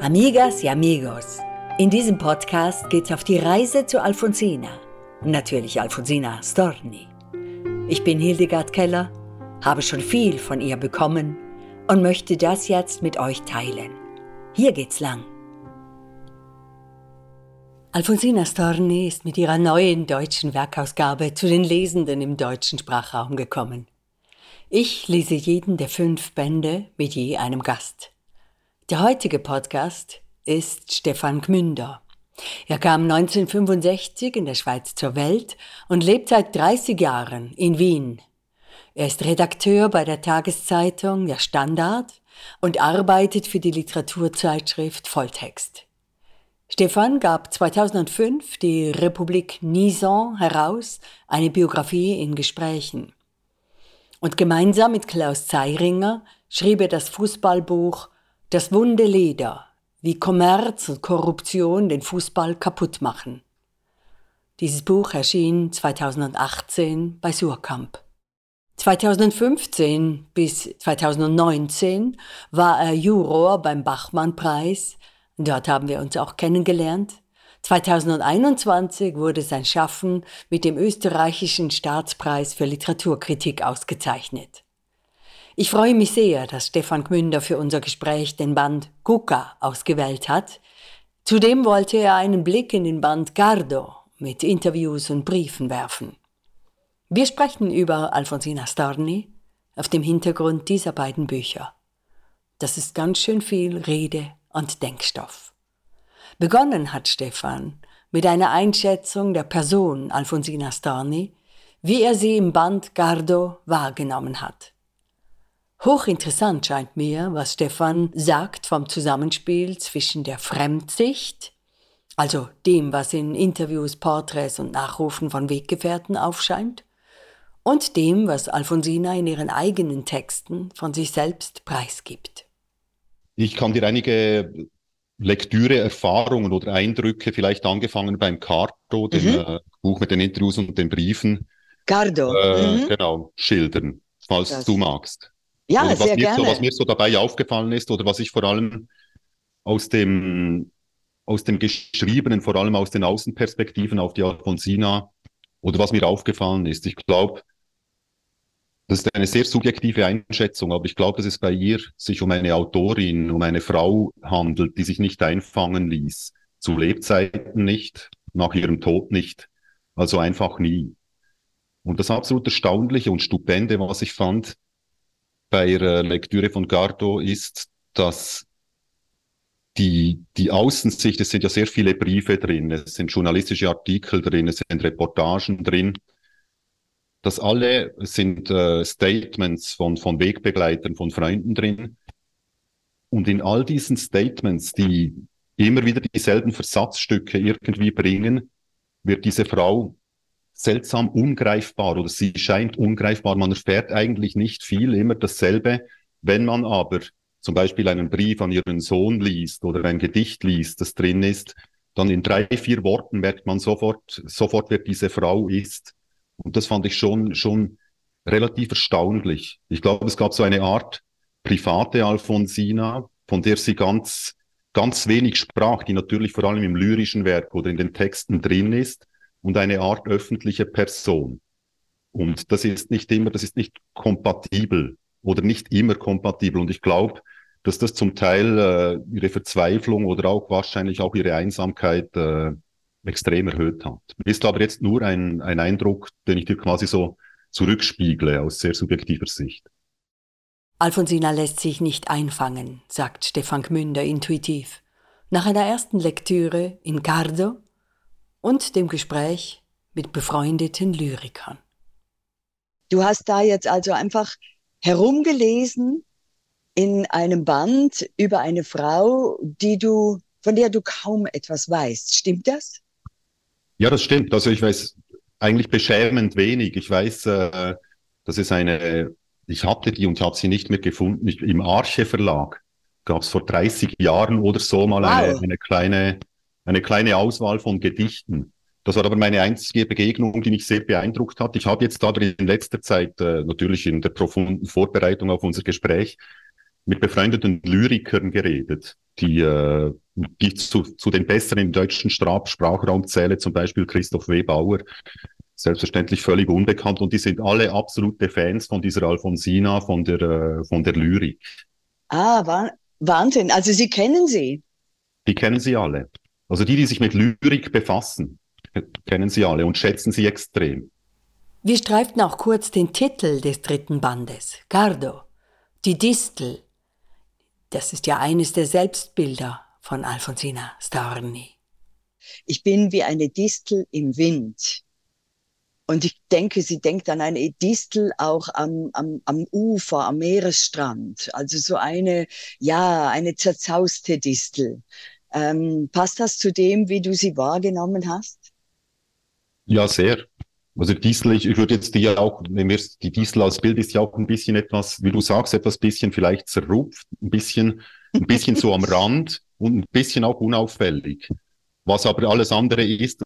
Amigas y amigos, in diesem Podcast geht's auf die Reise zu Alfonsina. Natürlich Alfonsina Storni. Ich bin Hildegard Keller, habe schon viel von ihr bekommen und möchte das jetzt mit euch teilen. Hier geht's lang. Alfonsina Storni ist mit ihrer neuen deutschen Werkausgabe zu den Lesenden im deutschen Sprachraum gekommen. Ich lese jeden der fünf Bände mit je einem Gast. Der heutige Podcast ist Stefan Gmünder. Er kam 1965 in der Schweiz zur Welt und lebt seit 30 Jahren in Wien. Er ist Redakteur bei der Tageszeitung Der Standard und arbeitet für die Literaturzeitschrift Volltext. Stefan gab 2005 die Republik Nison heraus, eine Biografie in Gesprächen. Und gemeinsam mit Klaus Zeiringer schrieb er das Fußballbuch das wunde Leder, wie Kommerz und Korruption den Fußball kaputt machen. Dieses Buch erschien 2018 bei Surkamp. 2015 bis 2019 war er Juror beim Bachmann-Preis. Dort haben wir uns auch kennengelernt. 2021 wurde sein Schaffen mit dem österreichischen Staatspreis für Literaturkritik ausgezeichnet. Ich freue mich sehr, dass Stefan Gmünder für unser Gespräch den Band Kuka ausgewählt hat. Zudem wollte er einen Blick in den Band Gardo mit Interviews und Briefen werfen. Wir sprechen über Alfonsina Storni auf dem Hintergrund dieser beiden Bücher. Das ist ganz schön viel Rede und Denkstoff. Begonnen hat Stefan mit einer Einschätzung der Person Alfonsina Storni, wie er sie im Band Gardo wahrgenommen hat. Hochinteressant scheint mir, was Stefan sagt vom Zusammenspiel zwischen der Fremdsicht, also dem, was in Interviews, Porträts und Nachrufen von Weggefährten aufscheint, und dem, was Alfonsina in ihren eigenen Texten von sich selbst preisgibt. Ich kann dir einige Lektüre-Erfahrungen oder Eindrücke, vielleicht angefangen beim Cardo, dem mhm. äh, Buch mit den Interviews und den Briefen, Cardo. Äh, mhm. genau, schildern, falls das. du magst. Ja, oder sehr gerne. So, was mir so dabei aufgefallen ist oder was ich vor allem aus dem, aus dem Geschriebenen, vor allem aus den Außenperspektiven auf die Alfonsina oder was mir aufgefallen ist. Ich glaube, das ist eine sehr subjektive Einschätzung, aber ich glaube, dass es bei ihr sich um eine Autorin, um eine Frau handelt, die sich nicht einfangen ließ. Zu Lebzeiten nicht, nach ihrem Tod nicht, also einfach nie. Und das absolut Erstaunliche und Stupende, was ich fand, bei der Lektüre von Gardo ist, dass die, die Außensicht, es sind ja sehr viele Briefe drin, es sind journalistische Artikel drin, es sind Reportagen drin. Das alle sind äh, Statements von, von Wegbegleitern, von Freunden drin. Und in all diesen Statements, die immer wieder dieselben Versatzstücke irgendwie bringen, wird diese Frau seltsam ungreifbar oder sie scheint ungreifbar. Man erfährt eigentlich nicht viel, immer dasselbe. Wenn man aber zum Beispiel einen Brief an ihren Sohn liest oder ein Gedicht liest, das drin ist, dann in drei, vier Worten merkt man sofort, sofort, wer diese Frau ist. Und das fand ich schon, schon relativ erstaunlich. Ich glaube, es gab so eine Art private Alfonsina, von der sie ganz, ganz wenig sprach, die natürlich vor allem im lyrischen Werk oder in den Texten drin ist und eine Art öffentliche Person. Und das ist nicht immer, das ist nicht kompatibel oder nicht immer kompatibel. Und ich glaube, dass das zum Teil äh, ihre Verzweiflung oder auch wahrscheinlich auch ihre Einsamkeit äh, extrem erhöht hat. Ist aber jetzt nur ein, ein Eindruck, den ich dir quasi so zurückspiegle aus sehr subjektiver Sicht. Alfonsina lässt sich nicht einfangen, sagt Stefan Gmünder intuitiv. Nach einer ersten Lektüre in Cardo und dem Gespräch mit befreundeten Lyrikern. Du hast da jetzt also einfach herumgelesen in einem Band über eine Frau, die du, von der du kaum etwas weißt. Stimmt das? Ja, das stimmt. Also ich weiß eigentlich beschämend wenig. Ich weiß, äh, das ist eine, ich hatte die und habe sie nicht mehr gefunden. Ich, Im Arche Verlag gab es vor 30 Jahren oder so mal wow. eine, eine kleine eine kleine Auswahl von Gedichten. Das war aber meine einzige Begegnung, die mich sehr beeindruckt hat. Ich habe jetzt aber in letzter Zeit, äh, natürlich in der profunden Vorbereitung auf unser Gespräch, mit befreundeten Lyrikern geredet, die, äh, die zu, zu den Besseren im deutschen Sprachraum zählen, zum Beispiel Christoph W. Bauer, selbstverständlich völlig unbekannt und die sind alle absolute Fans von dieser Alfonsina, von der, äh, von der Lyrik. Ah, Wahnsinn. Also Sie kennen sie? Die kennen sie alle. Also die, die sich mit Lyrik befassen, kennen sie alle und schätzen sie extrem. Wir streiften auch kurz den Titel des dritten Bandes, Gardo, die Distel. Das ist ja eines der Selbstbilder von Alfonsina Storni. Ich bin wie eine Distel im Wind. Und ich denke, sie denkt an eine Distel auch am, am, am Ufer, am Meeresstrand. Also so eine, ja, eine zerzauste Distel. Ähm, passt das zu dem, wie du sie wahrgenommen hast? Ja, sehr. Also Diesel, ich, ich würde jetzt die ja auch, die Diesel als Bild ist ja auch ein bisschen etwas, wie du sagst, etwas bisschen vielleicht zerrupft, ein bisschen, ein bisschen so am Rand und ein bisschen auch unauffällig. Was aber alles andere ist,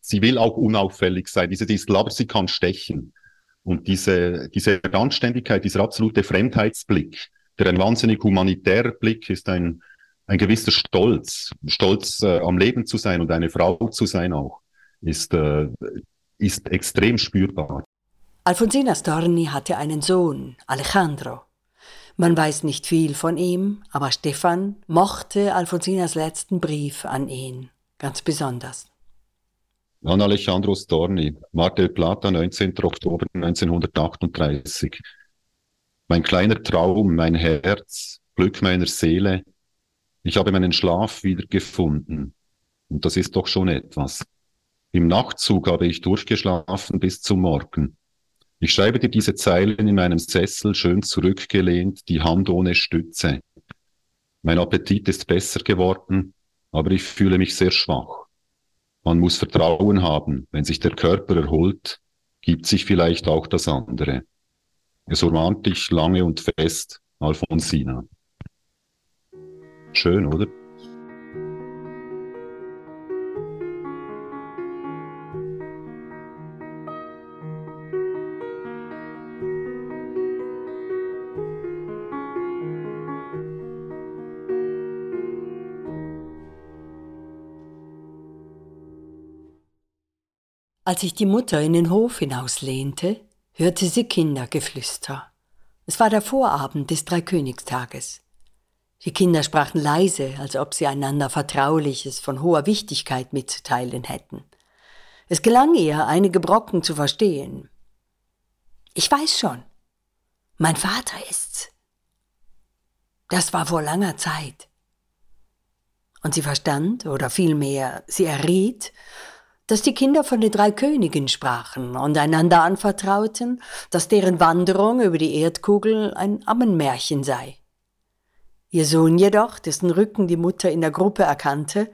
sie will auch unauffällig sein, diese Distel, aber sie kann stechen. Und diese, diese Randständigkeit, dieser absolute Fremdheitsblick, der ein wahnsinnig humanitärer Blick ist, ein, ein gewisser Stolz, Stolz äh, am Leben zu sein und eine Frau zu sein auch, ist, äh, ist extrem spürbar. Alfonsina Storni hatte einen Sohn, Alejandro. Man weiß nicht viel von ihm, aber Stefan mochte Alfonsinas letzten Brief an ihn ganz besonders. An Alejandro Storni, Mar del Plata, 19. Oktober 1938. Mein kleiner Traum, mein Herz, Glück meiner Seele. Ich habe meinen Schlaf wiedergefunden. Und das ist doch schon etwas. Im Nachtzug habe ich durchgeschlafen bis zum Morgen. Ich schreibe dir diese Zeilen in meinem Sessel schön zurückgelehnt, die Hand ohne Stütze. Mein Appetit ist besser geworden, aber ich fühle mich sehr schwach. Man muss Vertrauen haben. Wenn sich der Körper erholt, gibt sich vielleicht auch das andere. Es umarmt dich lange und fest, Alfonsina. Schön, oder? Als sich die Mutter in den Hof hinauslehnte, hörte sie Kindergeflüster. Es war der Vorabend des Dreikönigstages. Die Kinder sprachen leise, als ob sie einander Vertrauliches von hoher Wichtigkeit mitzuteilen hätten. Es gelang ihr, einige Brocken zu verstehen. Ich weiß schon. Mein Vater ist's. Das war vor langer Zeit. Und sie verstand, oder vielmehr, sie erriet, dass die Kinder von den drei Königen sprachen und einander anvertrauten, dass deren Wanderung über die Erdkugel ein Ammenmärchen sei. Ihr Sohn jedoch, dessen Rücken die Mutter in der Gruppe erkannte,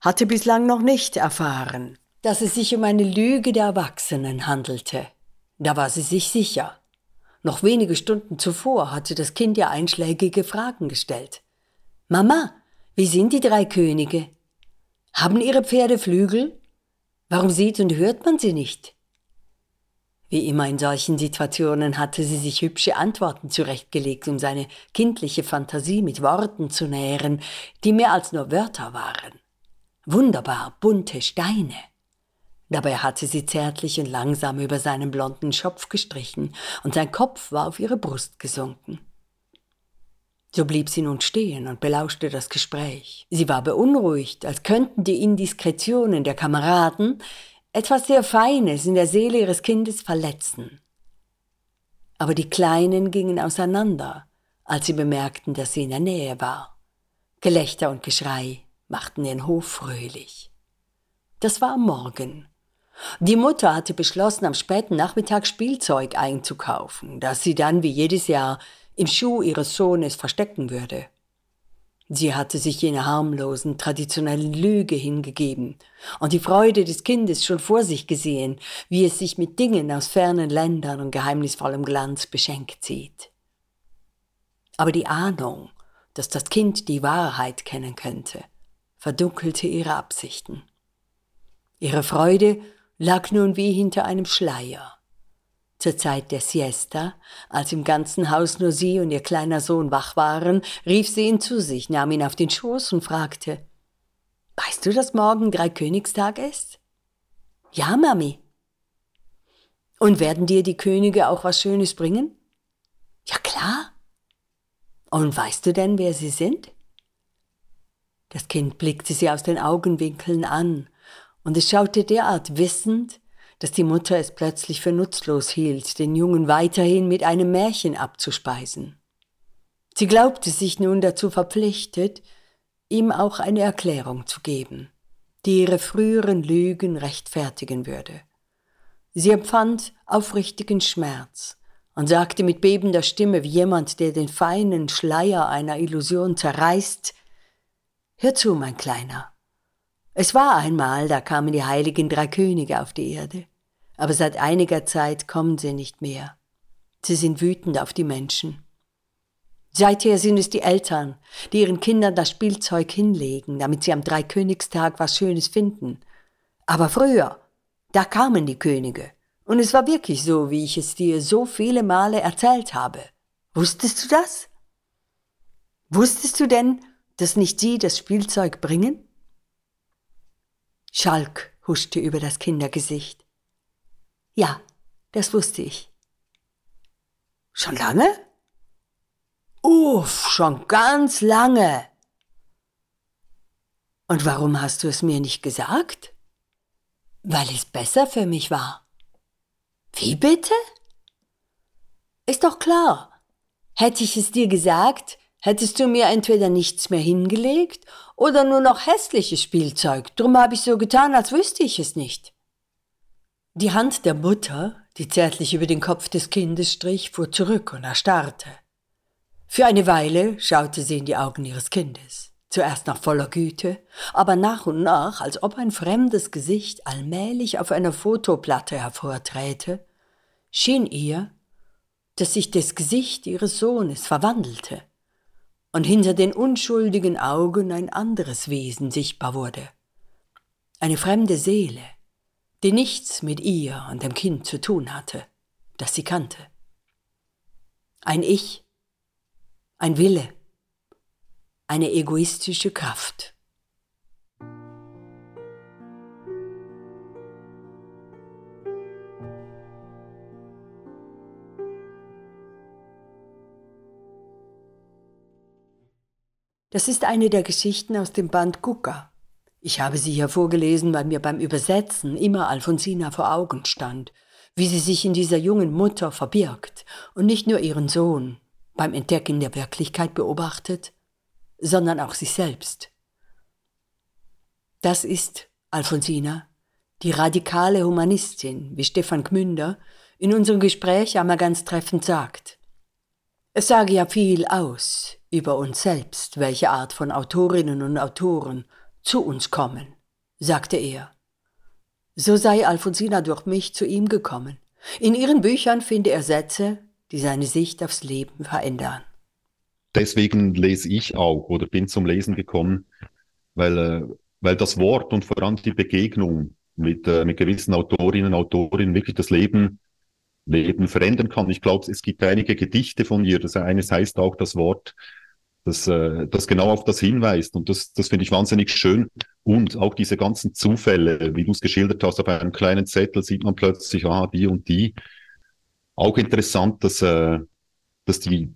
hatte bislang noch nicht erfahren, dass es sich um eine Lüge der Erwachsenen handelte. Da war sie sich sicher. Noch wenige Stunden zuvor hatte das Kind ja einschlägige Fragen gestellt. Mama, wie sind die drei Könige? Haben ihre Pferde Flügel? Warum sieht und hört man sie nicht? Wie immer in solchen Situationen hatte sie sich hübsche Antworten zurechtgelegt, um seine kindliche Fantasie mit Worten zu nähren, die mehr als nur Wörter waren. Wunderbar bunte Steine. Dabei hatte sie zärtlich und langsam über seinen blonden Schopf gestrichen, und sein Kopf war auf ihre Brust gesunken. So blieb sie nun stehen und belauschte das Gespräch. Sie war beunruhigt, als könnten die Indiskretionen der Kameraden etwas sehr Feines in der Seele ihres Kindes verletzen. Aber die Kleinen gingen auseinander, als sie bemerkten, dass sie in der Nähe war. Gelächter und Geschrei machten ihren Hof fröhlich. Das war am Morgen. Die Mutter hatte beschlossen, am späten Nachmittag Spielzeug einzukaufen, das sie dann wie jedes Jahr im Schuh ihres Sohnes verstecken würde. Sie hatte sich jener harmlosen, traditionellen Lüge hingegeben und die Freude des Kindes schon vor sich gesehen, wie es sich mit Dingen aus fernen Ländern und geheimnisvollem Glanz beschenkt sieht. Aber die Ahnung, dass das Kind die Wahrheit kennen könnte, verdunkelte ihre Absichten. Ihre Freude lag nun wie hinter einem Schleier. Zur Zeit der Siesta, als im ganzen Haus nur sie und ihr kleiner Sohn wach waren, rief sie ihn zu sich, nahm ihn auf den Schoß und fragte, Weißt du, dass morgen Dreikönigstag ist? Ja, Mami. Und werden dir die Könige auch was Schönes bringen? Ja, klar. Und weißt du denn, wer sie sind? Das Kind blickte sie aus den Augenwinkeln an, und es schaute derart wissend, dass die Mutter es plötzlich für nutzlos hielt, den Jungen weiterhin mit einem Märchen abzuspeisen. Sie glaubte sich nun dazu verpflichtet, ihm auch eine Erklärung zu geben, die ihre früheren Lügen rechtfertigen würde. Sie empfand aufrichtigen Schmerz und sagte mit bebender Stimme wie jemand, der den feinen Schleier einer Illusion zerreißt Hör zu, mein Kleiner. Es war einmal, da kamen die heiligen drei Könige auf die Erde aber seit einiger Zeit kommen sie nicht mehr. Sie sind wütend auf die Menschen. Seither sind es die Eltern, die ihren Kindern das Spielzeug hinlegen, damit sie am Dreikönigstag was Schönes finden. Aber früher, da kamen die Könige. Und es war wirklich so, wie ich es dir so viele Male erzählt habe. Wusstest du das? Wusstest du denn, dass nicht sie das Spielzeug bringen? Schalk huschte über das Kindergesicht. Ja, das wusste ich. Schon lange? Uff, schon ganz lange. Und warum hast du es mir nicht gesagt? Weil es besser für mich war. Wie bitte? Ist doch klar. Hätte ich es dir gesagt, hättest du mir entweder nichts mehr hingelegt oder nur noch hässliches Spielzeug. Drum habe ich so getan, als wüsste ich es nicht. Die Hand der Mutter, die zärtlich über den Kopf des Kindes strich, fuhr zurück und erstarrte. Für eine Weile schaute sie in die Augen ihres Kindes, zuerst nach voller Güte, aber nach und nach, als ob ein fremdes Gesicht allmählich auf einer Fotoplatte hervorträte, schien ihr, dass sich das Gesicht ihres Sohnes verwandelte und hinter den unschuldigen Augen ein anderes Wesen sichtbar wurde. Eine fremde Seele, die nichts mit ihr und dem Kind zu tun hatte, das sie kannte. Ein Ich, ein Wille, eine egoistische Kraft. Das ist eine der Geschichten aus dem Band Gucka ich habe sie hier vorgelesen, weil mir beim Übersetzen immer Alfonsina vor Augen stand, wie sie sich in dieser jungen Mutter verbirgt und nicht nur ihren Sohn beim Entdecken der Wirklichkeit beobachtet, sondern auch sich selbst. Das ist Alfonsina, die radikale Humanistin, wie Stefan Gmünder in unserem Gespräch einmal ganz treffend sagt. Es sage ja viel aus über uns selbst, welche Art von Autorinnen und Autoren zu uns kommen, sagte er. So sei Alfonsina durch mich zu ihm gekommen. In ihren Büchern finde er Sätze, die seine Sicht aufs Leben verändern. Deswegen lese ich auch oder bin zum Lesen gekommen, weil, äh, weil das Wort und vor allem die Begegnung mit, äh, mit gewissen Autorinnen und Autorinnen wirklich das Leben, Leben verändern kann. Ich glaube, es gibt einige Gedichte von ihr. Das eines heißt auch das Wort das, äh, das genau auf das hinweist. Und das, das finde ich wahnsinnig schön. Und auch diese ganzen Zufälle, wie du es geschildert hast, auf einem kleinen Zettel sieht man plötzlich, ah, die und die. Auch interessant, dass, äh, dass die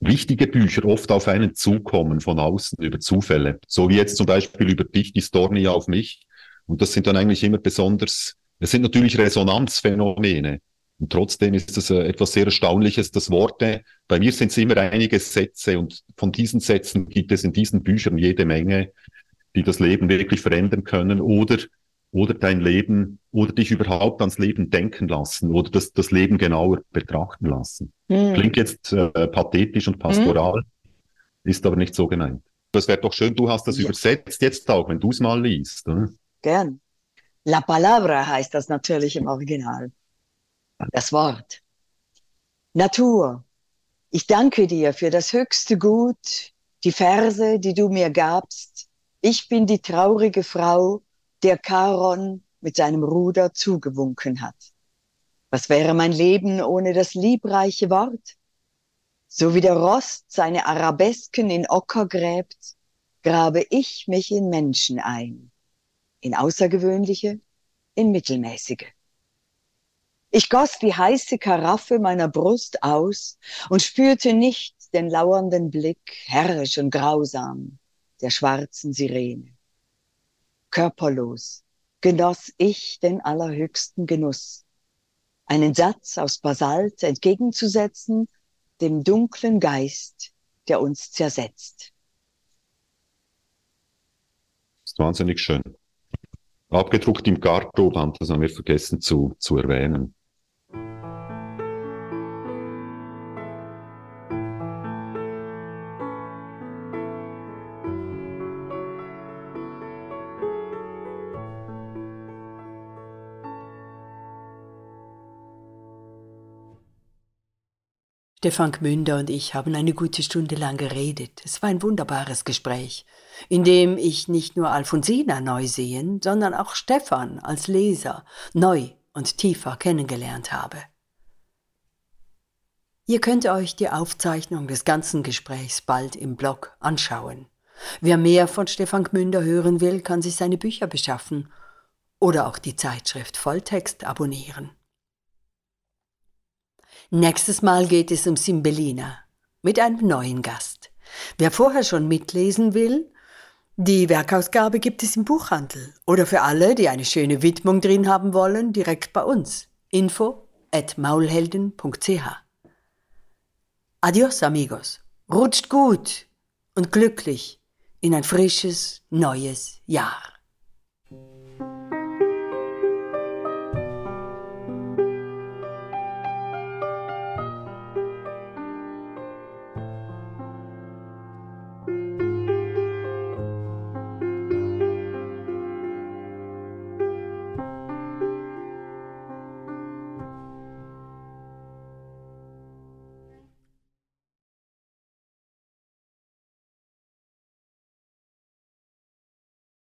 wichtige Bücher oft auf einen zukommen von außen über Zufälle. So wie jetzt zum Beispiel über dich, die Stornia auf mich. Und das sind dann eigentlich immer besonders, es sind natürlich Resonanzphänomene. Und trotzdem ist es äh, etwas sehr Erstaunliches, dass Worte, bei mir sind es immer einige Sätze und von diesen Sätzen gibt es in diesen Büchern jede Menge, die das Leben wirklich verändern können oder, oder dein Leben oder dich überhaupt ans Leben denken lassen oder das, das Leben genauer betrachten lassen. Mhm. Klingt jetzt äh, pathetisch und pastoral, mhm. ist aber nicht so gemeint. Das wäre doch schön, du hast das ja. übersetzt jetzt auch, wenn du es mal liest. Oder? Gern. La Palabra heißt das natürlich im Original das Wort. Natur, ich danke dir für das höchste Gut, die Verse, die du mir gabst. Ich bin die traurige Frau, der Charon mit seinem Ruder zugewunken hat. Was wäre mein Leben ohne das liebreiche Wort? So wie der Rost seine Arabesken in Ocker gräbt, grabe ich mich in Menschen ein, in außergewöhnliche, in mittelmäßige. Ich goss die heiße Karaffe meiner Brust aus und spürte nicht den lauernden Blick, herrisch und grausam, der schwarzen Sirene. Körperlos genoss ich den allerhöchsten Genuss, einen Satz aus Basalt entgegenzusetzen, dem dunklen Geist, der uns zersetzt. Das ist wahnsinnig schön. Abgedruckt im Gartoband, das haben wir vergessen zu, zu erwähnen. Stefan Gmünder und ich haben eine gute Stunde lang geredet. Es war ein wunderbares Gespräch, in dem ich nicht nur Alfonsina neu sehen, sondern auch Stefan als Leser neu und tiefer kennengelernt habe. Ihr könnt euch die Aufzeichnung des ganzen Gesprächs bald im Blog anschauen. Wer mehr von Stefan Gmünder hören will, kann sich seine Bücher beschaffen oder auch die Zeitschrift Volltext abonnieren. Nächstes Mal geht es um Simbelina mit einem neuen Gast. Wer vorher schon mitlesen will, die Werkausgabe gibt es im Buchhandel oder für alle, die eine schöne Widmung drin haben wollen, direkt bei uns. Info at maulhelden.ch. Adios, amigos. Rutscht gut und glücklich in ein frisches, neues Jahr.